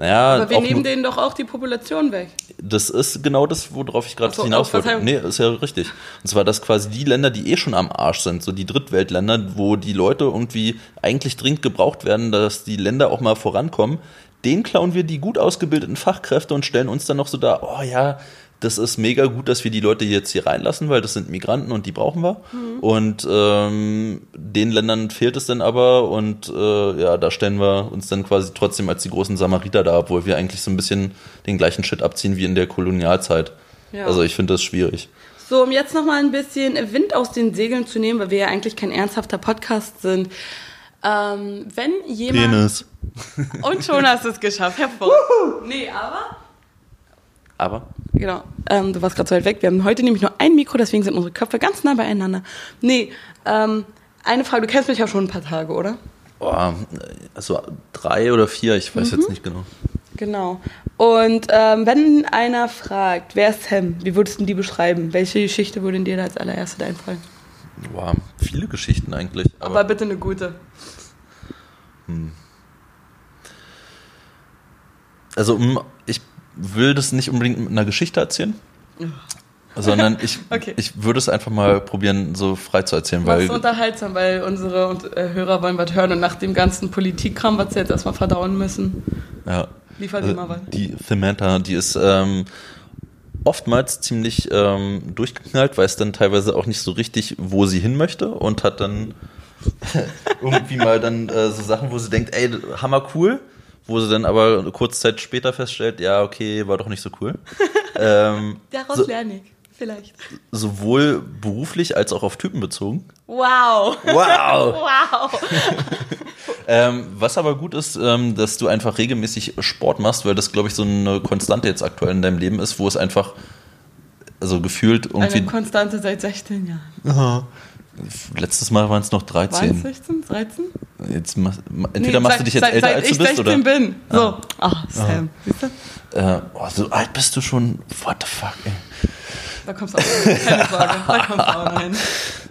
Speaker 3: Naja,
Speaker 2: Aber wir nehmen denen doch auch die Population weg.
Speaker 3: das ist genau das, worauf ich gerade
Speaker 2: so,
Speaker 3: hinaus wollte. Nee, ist ja richtig. Und zwar, dass quasi die Länder, die eh schon am Arsch sind, so die Drittweltländer, wo die Leute irgendwie eigentlich dringend gebraucht werden, dass die Länder auch mal vorankommen, denen klauen wir die gut ausgebildeten Fachkräfte und stellen uns dann noch so da, oh ja, das ist mega gut, dass wir die Leute jetzt hier reinlassen, weil das sind Migranten und die brauchen wir.
Speaker 2: Mhm.
Speaker 3: Und ähm, den Ländern fehlt es dann aber und äh, ja, da stellen wir uns dann quasi trotzdem als die großen Samariter da, obwohl wir eigentlich so ein bisschen den gleichen Shit abziehen wie in der Kolonialzeit.
Speaker 2: Ja.
Speaker 3: Also ich finde das schwierig.
Speaker 2: So, um jetzt nochmal ein bisschen Wind aus den Segeln zu nehmen, weil wir ja eigentlich kein ernsthafter Podcast sind. Ähm, wenn jemand. Und schon hast du es geschafft. Hervorragend. Nee, aber.
Speaker 3: Aber
Speaker 2: Genau. Ähm, du warst gerade so weit weg. Wir haben heute nämlich nur ein Mikro, deswegen sind unsere Köpfe ganz nah beieinander. Nee, ähm, eine Frage. Du kennst mich ja schon ein paar Tage, oder?
Speaker 3: boah, also drei oder vier, ich weiß
Speaker 2: Mhm.
Speaker 3: jetzt nicht genau.
Speaker 2: Genau. Und ähm, wenn einer fragt, wer ist Sam, wie würdest du die beschreiben? Welche Geschichte würde dir da als allererste einfallen?
Speaker 3: Boah, viele Geschichten eigentlich.
Speaker 2: Aber,
Speaker 3: Aber,
Speaker 2: bitte eine gute.
Speaker 3: also um, will das nicht unbedingt mit einer Geschichte erzählen. Sondern ich,
Speaker 2: Okay.
Speaker 3: ich würde es einfach mal probieren, so frei zu erzählen, weil
Speaker 2: ist unterhaltsam, weil unsere und, äh, Hörer wollen was hören und nach dem ganzen Politikkram, was sie jetzt erstmal verdauen müssen,
Speaker 3: ja,
Speaker 2: liefern sie
Speaker 3: Also,
Speaker 2: mal was.
Speaker 3: Die Samantha, die ist ähm, oftmals ziemlich ähm, durchgeknallt, weiß dann teilweise auch nicht so richtig, wo sie hin möchte und hat dann irgendwie mal dann äh, so Sachen, wo sie denkt, ey, hammer cool, wo sie dann aber kurze Zeit später feststellt, ja, okay, war doch nicht so cool. ähm,
Speaker 2: Daraus
Speaker 3: so,
Speaker 2: lerne ich, vielleicht.
Speaker 3: sowohl beruflich als auch auf Typen bezogen.
Speaker 2: Wow.
Speaker 3: Wow!
Speaker 2: Wow.
Speaker 3: Ähm, was aber gut ist, ähm, dass du einfach regelmäßig Sport machst, weil das, glaube ich, so eine Konstante jetzt aktuell in deinem Leben ist, wo es einfach, also gefühlt irgendwie.
Speaker 2: Eine Konstante seit 16 Jahren.
Speaker 3: Letztes Mal waren es noch
Speaker 2: Waren es
Speaker 3: 13.
Speaker 2: 16, 13?
Speaker 3: Jetzt entweder machst
Speaker 2: seit,
Speaker 3: du dich jetzt
Speaker 2: seit,
Speaker 3: älter,
Speaker 2: seit
Speaker 3: als
Speaker 2: ich
Speaker 3: du bist,
Speaker 2: 16
Speaker 3: oder?
Speaker 2: bin. So. Ach, Sam. Siehst du?
Speaker 3: Äh, oh, so alt bist du schon. What the fuck, ey.
Speaker 2: Da kommst du auch hin. Keine Sorge. Da kommst du auch hin.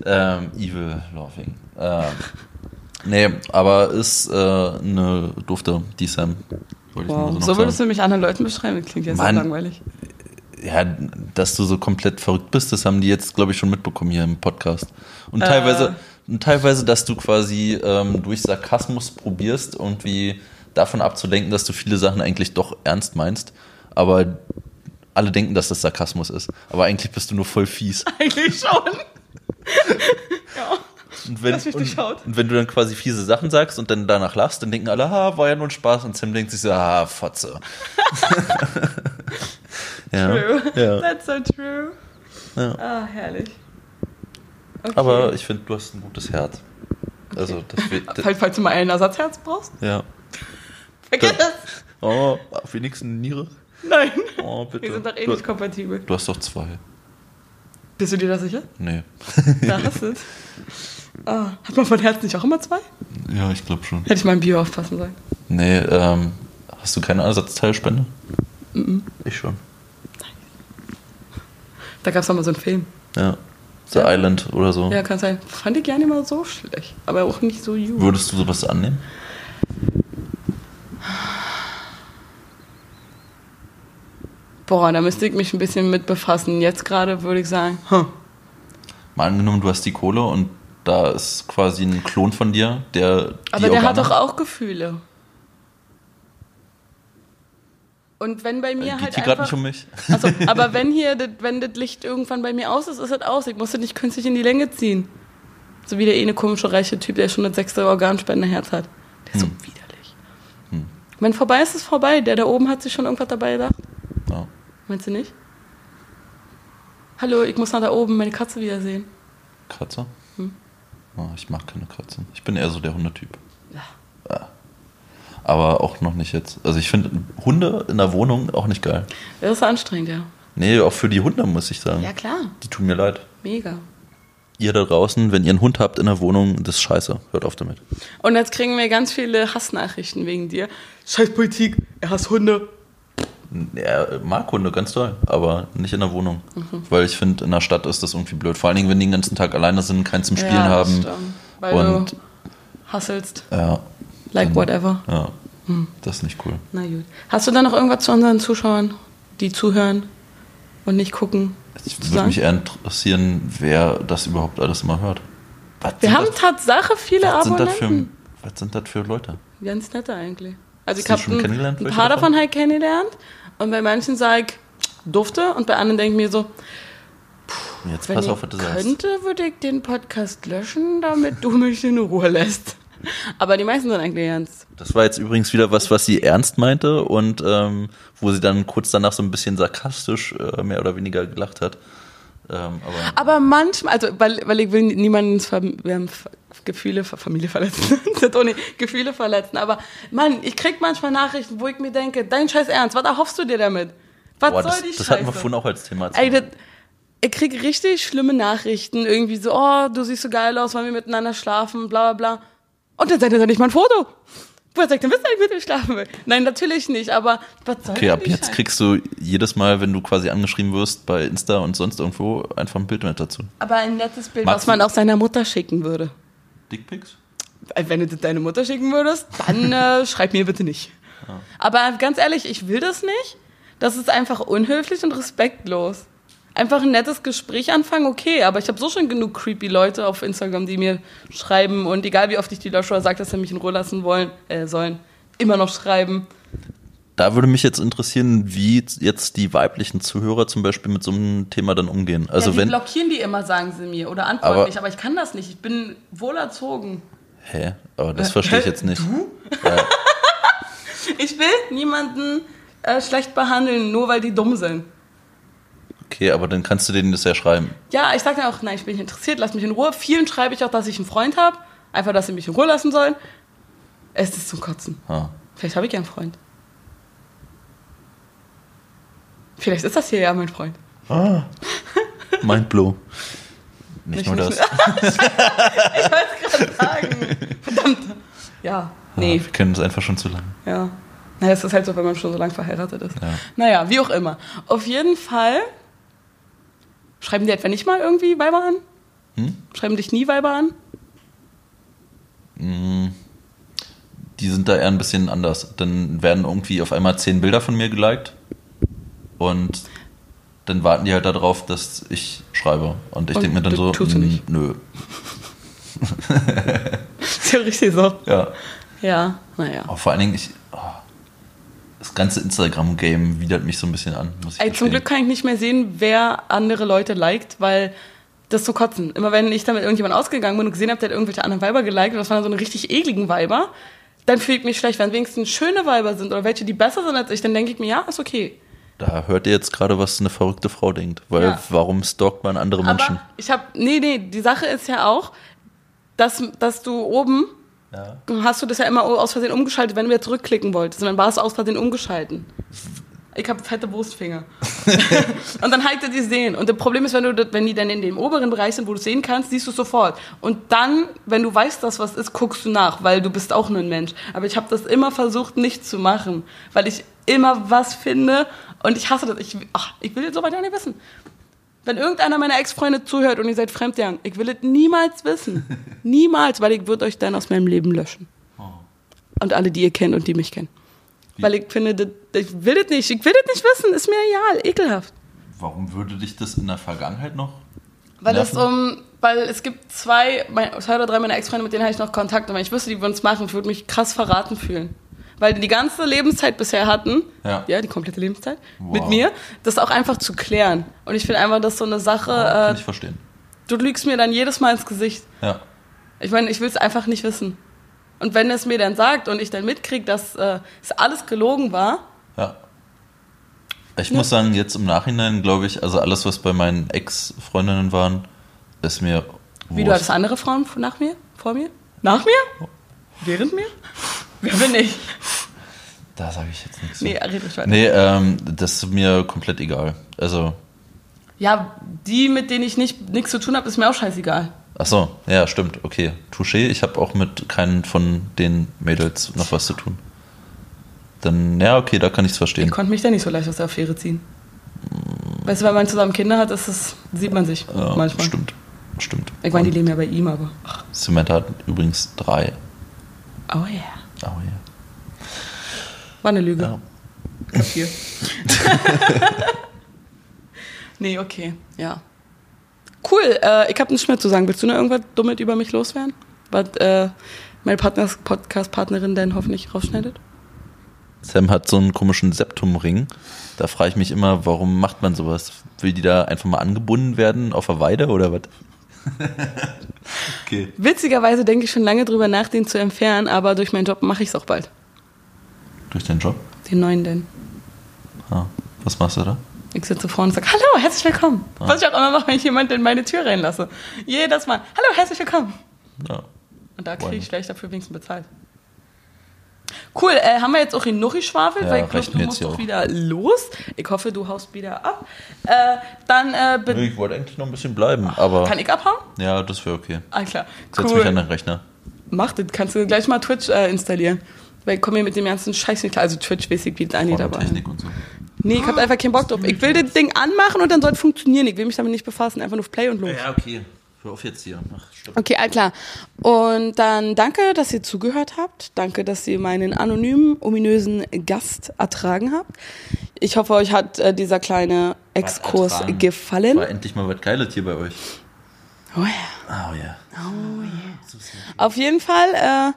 Speaker 3: Ähm, Evil Laughing. Ähm, nee, aber ist äh, eine dufte, die Sam. Ich
Speaker 2: Wow.
Speaker 3: noch
Speaker 2: So würdest du mich anderen Leuten beschreiben. Das klingt jetzt so
Speaker 3: Mann.
Speaker 2: langweilig.
Speaker 3: Ja, dass du so komplett verrückt bist, das haben die jetzt, glaube ich, schon mitbekommen hier im Podcast. Und teilweise, und teilweise, dass du quasi ähm, durch Sarkasmus probierst, irgendwie davon abzulenken, dass du viele Sachen eigentlich doch ernst meinst, aber alle denken, dass das Sarkasmus ist. Aber eigentlich bist du nur voll fies.
Speaker 2: Eigentlich schon. ja.
Speaker 3: Und wenn, und, und wenn du dann quasi fiese Sachen sagst und dann danach lachst, dann denken alle, ha, war ja nur ein Spaß. Und Sam denkt sich so, ah, Fotze. ja,
Speaker 2: True.
Speaker 3: ja,
Speaker 2: That's so true.
Speaker 3: ja.
Speaker 2: Ah, herrlich. Okay.
Speaker 3: Aber ich finde, du hast ein gutes Herz. Also, das wird,
Speaker 2: falls, falls du mal ein Ersatzherz brauchst,
Speaker 3: ja.
Speaker 2: vergiss es.
Speaker 3: Oh, wenigstens eine Niere.
Speaker 2: Nein.
Speaker 3: Oh, bitte.
Speaker 2: Wir sind doch eh
Speaker 3: du,
Speaker 2: nicht kompatibel.
Speaker 3: du hast doch zwei.
Speaker 2: Bist du dir da sicher?
Speaker 3: Nee.
Speaker 2: Da hast du es. Ah, hat man von Herzen nicht auch immer zwei?
Speaker 3: Ja, ich glaube schon.
Speaker 2: Hätte ich mal im Bio aufpassen sollen.
Speaker 3: Nee, ähm, hast du keine Ersatzteilspende? Ich schon.
Speaker 2: Da gab es mal so einen Film.
Speaker 3: Ja. The
Speaker 2: Ja.
Speaker 3: Island oder so.
Speaker 2: Ja, kann sein. Fand ich gar nicht mal so schlecht. Aber auch nicht so gut.
Speaker 3: Würdest du sowas annehmen?
Speaker 2: Boah, da müsste ich mich ein bisschen mit befassen. Jetzt gerade würde ich sagen, hm.
Speaker 3: Mal angenommen, du hast die Kohle und da ist quasi ein Klon von dir, der. die
Speaker 2: Aber der hat
Speaker 3: Organe-
Speaker 2: doch auch Gefühle. Und wenn bei mir
Speaker 3: Geht
Speaker 2: halt
Speaker 3: hier gerade nicht um mich.
Speaker 2: Also, aber wenn hier, das- wenn das Licht irgendwann bei mir aus ist, ist es aus. Ich muss das nicht künstlich in die Länge ziehen. So wie der eine komische reiche Typ, der schon das sechste Organspenderherz hat. Der ist
Speaker 3: Hm.
Speaker 2: so widerlich. Wenn vorbei ist, ist vorbei. Der da oben hat sich schon irgendwas dabei gedacht.
Speaker 3: Ja.
Speaker 2: Meinst du nicht? Hallo, ich muss nach da oben meine Katze wiedersehen.
Speaker 3: Kratzer?
Speaker 2: Hm.
Speaker 3: Oh, ich mag keine Katzen. Ich bin eher so der Hundetyp. Aber auch noch nicht jetzt. Also ich finde Hunde in der Wohnung auch nicht geil.
Speaker 2: Das ist anstrengend, ja.
Speaker 3: Nee, auch für die Hunde muss ich sagen.
Speaker 2: Ja, klar.
Speaker 3: Die tun mir leid.
Speaker 2: Mega.
Speaker 3: Ihr da draußen, wenn ihr einen Hund habt in der Wohnung, das ist scheiße. Hört auf damit.
Speaker 2: Und jetzt kriegen wir ganz viele Hassnachrichten wegen dir. Scheiß Politik, er hasst Hunde.
Speaker 3: Er mag Hunde ganz toll, aber nicht in der Wohnung.
Speaker 2: Mhm.
Speaker 3: Weil ich finde, in der Stadt ist das irgendwie blöd. Vor allen Dingen, wenn die den ganzen Tag alleine sind, keinen zum Spielen
Speaker 2: ja,
Speaker 3: haben.
Speaker 2: Stimmt. Weil
Speaker 3: Und
Speaker 2: du hasselst.
Speaker 3: ja,
Speaker 2: Like whatever.
Speaker 3: ja,
Speaker 2: Hm.
Speaker 3: das ist nicht cool.
Speaker 2: Na gut. Hast du da noch irgendwas zu unseren Zuschauern, die zuhören und nicht gucken?
Speaker 3: Ich würde mich eher interessieren, wer das überhaupt alles immer hört. Was
Speaker 2: Wir haben
Speaker 3: das-
Speaker 2: Tatsache viele
Speaker 3: was sind, das für,
Speaker 2: Abonnenten.
Speaker 3: was sind das für Leute?
Speaker 2: Ganz nette eigentlich. Also
Speaker 3: Hast
Speaker 2: ich habe ein, ein paar
Speaker 3: davon?
Speaker 2: davon halt kennengelernt und bei manchen sage ich, durfte und bei anderen denke ich mir so,
Speaker 3: Jetzt
Speaker 2: wenn
Speaker 3: pass auf, was du sagst.
Speaker 2: könnte, würde ich den Podcast löschen, damit du mich in Ruhe lässt. Aber die meisten sind eigentlich ernst.
Speaker 3: Das war jetzt übrigens wieder was, was sie ernst meinte und ähm, wo sie dann kurz danach so ein bisschen sarkastisch äh, mehr oder weniger gelacht hat. Ähm, aber
Speaker 2: Aber manchmal, also weil, weil ich will niemandens Fam Gefühle, Fa- Familie verletzen, Das nicht, Gefühle verletzen. Aber Mann, ich krieg manchmal Nachrichten, wo ich mir denke, dein Scheiß Ernst, was erhoffst du dir damit? Was
Speaker 3: boah,
Speaker 2: soll
Speaker 3: das,
Speaker 2: die
Speaker 3: das
Speaker 2: Scheiße?
Speaker 3: hatten wir vorhin auch als Thema.
Speaker 2: Ey, das, ich krieg richtig schlimme Nachrichten, irgendwie so, oh, du siehst so geil aus, wollen wir miteinander schlafen, bla bla bla. Und dann sendet er nicht mal ein Foto. Wo er sagt, dann wisst ihr, mit dir schlafen will. Nein, natürlich nicht, aber was soll
Speaker 3: okay, ab jetzt
Speaker 2: Scheiße?
Speaker 3: kriegst du jedes Mal, wenn du quasi angeschrieben wirst bei Insta und sonst irgendwo, einfach ein Bild mit dazu.
Speaker 2: Aber ein nettes Bild,
Speaker 3: Magst
Speaker 2: was man auch seiner Mutter schicken würde.
Speaker 3: Dickpics?
Speaker 2: Äh, Wenn du das deine Mutter schicken würdest, dann äh, schreib mir bitte nicht. Aber ganz ehrlich, ich will das nicht. Das ist einfach unhöflich und respektlos. Einfach ein nettes Gespräch anfangen, okay, aber ich habe so schon genug creepy Leute auf Instagram, die mir schreiben und egal wie oft ich die oder sage, dass sie mich in Ruhe lassen wollen, äh, sollen, immer noch schreiben.
Speaker 3: Da würde mich jetzt interessieren, wie jetzt die weiblichen Zuhörer zum Beispiel mit so einem Thema dann umgehen. Also
Speaker 2: ja, die
Speaker 3: wenn.
Speaker 2: blockieren die immer, sagen sie mir, oder antworten
Speaker 3: Aber-
Speaker 2: nicht, aber ich kann das nicht. Ich bin wohlerzogen.
Speaker 3: Hä? Aber das verstehe ich jetzt nicht.
Speaker 2: Ich will niemanden äh, schlecht behandeln, nur weil die dumm sind.
Speaker 3: Okay, aber dann kannst du denen das ja schreiben.
Speaker 2: Ja, ich sage dann auch, nein, ich bin nicht interessiert, lass mich in Ruhe. Vielen schreibe ich auch, dass ich einen Freund habe. Einfach, dass sie mich in Ruhe lassen sollen. Es ist zum Kotzen.
Speaker 3: Ah.
Speaker 2: Vielleicht habe ich ja einen Freund. Vielleicht ist das hier ja mein Freund.
Speaker 3: Mindblow. Nicht,
Speaker 2: Nicht-
Speaker 3: nur
Speaker 2: nicht-
Speaker 3: das.
Speaker 2: Ich wollte es gerade sagen. Verdammt. Ja, nee,
Speaker 3: Ah, wir kennen uns einfach schon zu lange.
Speaker 2: ja. Naja, es ist halt so, wenn man schon so lange verheiratet ist.
Speaker 3: Ja.
Speaker 2: Naja, wie auch immer. Auf jeden Fall schreiben die etwa nicht mal irgendwie Weiber an?
Speaker 3: Hm?
Speaker 2: Schreiben dich nie Weiber an?
Speaker 3: Die sind da eher ein bisschen anders. Dann werden irgendwie auf einmal zehn Bilder von mir geliked und dann warten die halt darauf, dass ich schreibe. Und ich denke mir dann so,
Speaker 2: tust du
Speaker 3: "Mm,
Speaker 2: nicht."
Speaker 3: nö.
Speaker 2: Ist ja richtig so.
Speaker 3: Ja.
Speaker 2: Ja, naja.
Speaker 3: Vor allen Dingen, ich, Das ganze Instagram-Game widert mich so ein bisschen an. Muss ich
Speaker 2: Ey, zum. Glück kann ich nicht mehr sehen, wer andere Leute liked, weil das so kotzen. Immer wenn ich da mit irgendjemand ausgegangen bin und gesehen habe, der hat irgendwelche anderen Weiber geliked und das waren dann so eine richtig ekligen Weiber, dann fühle ich mich schlecht. Wenn wenigstens schöne Weiber sind oder welche, die besser sind als ich, dann denke ich mir, ja, ist okay.
Speaker 3: Da hört ihr jetzt gerade, was eine verrückte Frau denkt. Weil
Speaker 2: Ja.
Speaker 3: warum stalkt man andere Menschen?
Speaker 2: Aber ich habe, nee, nee, die Sache ist ja auch, dass, dass du oben,
Speaker 3: Ja.
Speaker 2: hast du das ja immer aus Versehen umgeschaltet, wenn du wieder zurückklicken wolltest. Und dann war es aus Versehen umgeschalten. Ich habe fette Wurstfinger. und dann halt die sehen. Und das Problem ist, wenn, du, wenn die dann in dem oberen Bereich sind, wo du sehen kannst, siehst du es sofort. Und dann, wenn du weißt, dass was ist, guckst du nach, weil du bist auch nur ein Mensch. Aber ich habe das immer versucht, nicht zu machen, weil ich immer was finde und ich hasse das. Ich, ach, ich will das so weit ja nicht wissen. Wenn irgendeiner meiner Ex-Freunde zuhört und ihr seid fremdgegangen, ich will es niemals wissen. niemals, weil ich würde euch dann aus meinem Leben löschen. Und alle, die ihr kennt und die mich kennen. Weil ich finde, das, ich will das nicht. Ich will das nicht wissen. Ist mir egal. Ekelhaft.
Speaker 3: Warum würde dich das in der Vergangenheit noch?
Speaker 2: Weil es um, weil es gibt zwei, zwei oder drei meiner Ex-Freunde, mit denen habe ich noch Kontakt. Und wenn ich wüsste, die würden es machen, ich würde mich krass verraten fühlen. Weil die die ganze Lebenszeit bisher hatten,
Speaker 3: Ja.
Speaker 2: die komplette Lebenszeit,
Speaker 3: Wow.
Speaker 2: mit mir, das auch einfach zu klären. Und ich finde einfach, das ist so eine Sache,
Speaker 3: Kann
Speaker 2: äh,
Speaker 3: ich verstehen.
Speaker 2: du lügst mir dann jedes Mal ins Gesicht.
Speaker 3: Ja.
Speaker 2: Ich meine, ich will es einfach nicht wissen. Und wenn es mir dann sagt und ich dann mitkriege, dass äh, es alles gelogen war,
Speaker 3: Ja. Ich muss sagen, jetzt im Nachhinein glaube ich, also alles, was bei meinen Ex-Freundinnen waren, ist mir.
Speaker 2: wie du hattest andere Frauen nach mir, vor mir, nach mir, während mir, wer bin ich?
Speaker 3: Da sage ich jetzt nichts.
Speaker 2: Nee, red ruhig weiter.
Speaker 3: Nee, ähm, das ist mir komplett egal. Also,
Speaker 2: Ja, die, mit denen ich nicht nichts zu tun habe, ist mir auch scheißegal.
Speaker 3: ach so, ja, stimmt, okay. Touché, ich habe auch mit keinen von den Mädels noch was zu tun. Dann, ja, okay, da kann ich es
Speaker 2: Ich
Speaker 3: verstehen.
Speaker 2: konnte mich da nicht so leicht aus der Affäre ziehen. Weißt du, wenn man zusammen Kinder hat, es, sieht man sich
Speaker 3: Ja,
Speaker 2: manchmal.
Speaker 3: Stimmt, stimmt.
Speaker 2: Ich meine, die leben ja bei ihm, aber. Ach,
Speaker 3: Samantha hat übrigens drei.
Speaker 2: oh yeah.
Speaker 3: Oh ja.
Speaker 2: War eine Lüge.
Speaker 3: Ja.
Speaker 2: Kapier. nee, okay, ja. Cool, äh, ich habe nichts mehr zu sagen. Willst du noch irgendwas Dummes über mich loswerden? Was äh, meine Podcast-Partnerin dann hoffentlich rausschneidet?
Speaker 3: Sam hat so einen komischen Septumring. Da frage ich mich immer, warum macht man sowas? Will die da einfach mal angebunden werden auf der Weide oder was? okay.
Speaker 2: Witzigerweise denke ich schon lange drüber nach, den zu entfernen, aber durch meinen Job mache ich es auch bald.
Speaker 3: Durch den Job?
Speaker 2: Den neuen denn.
Speaker 3: Ah, was machst du da?
Speaker 2: Ich sitze vorne und sage, hallo, herzlich willkommen. Was ich auch immer mache, wenn ich jemanden in meine Tür reinlasse. Jedes Mal, hallo, herzlich willkommen.
Speaker 3: Ja.
Speaker 2: Und da kriege ich vielleicht dafür wenigstens bezahlt. Cool, äh, haben wir jetzt auch in Nuchi schwafelt,
Speaker 3: Ja,
Speaker 2: weil ich glaube, du musst doch wieder los. Ich hoffe, du haust wieder ab. Äh, dann äh,
Speaker 3: Nee, ich wollte eigentlich noch ein bisschen bleiben, aber
Speaker 2: kann ich abhauen?
Speaker 3: ja, das wäre okay.
Speaker 2: Ah, klar.
Speaker 3: Setz mich an den Rechner.
Speaker 2: Mach das, kannst du gleich mal Twitch äh, installieren. Weil ich komme mir mit dem ganzen Scheiß nicht klar. Also Twitch ich, wie das angeht, aber.
Speaker 3: Technik und so.
Speaker 2: Nee, ich habe einfach keinen Bock drauf. Ich will das Ding anmachen und dann soll es funktionieren. Ich will mich damit nicht befassen. Einfach nur auf Play und los.
Speaker 3: Ja, okay. Hör auf jetzt hier. Ach, stopp.
Speaker 2: Okay, all klar. Und dann danke, dass ihr zugehört habt. Danke, dass ihr meinen anonymen, ominösen Gast ertragen habt. Ich hoffe, euch hat äh, dieser kleine Exkurs
Speaker 3: ertragen.
Speaker 2: gefallen.
Speaker 3: War endlich mal was Geiles hier bei euch.
Speaker 2: Oh ja.
Speaker 3: Oh ja.
Speaker 2: Auf jeden Fall, äh,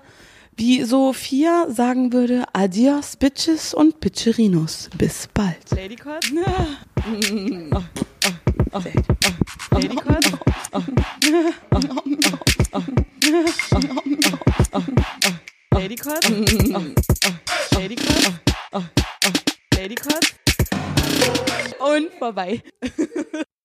Speaker 2: wie Sophia sagen würde, adios, Bitches und Bitcherinos. Bis bald. Ladycord? Ladycord? Ladycord? Ladycord? Ladycord? Und vorbei.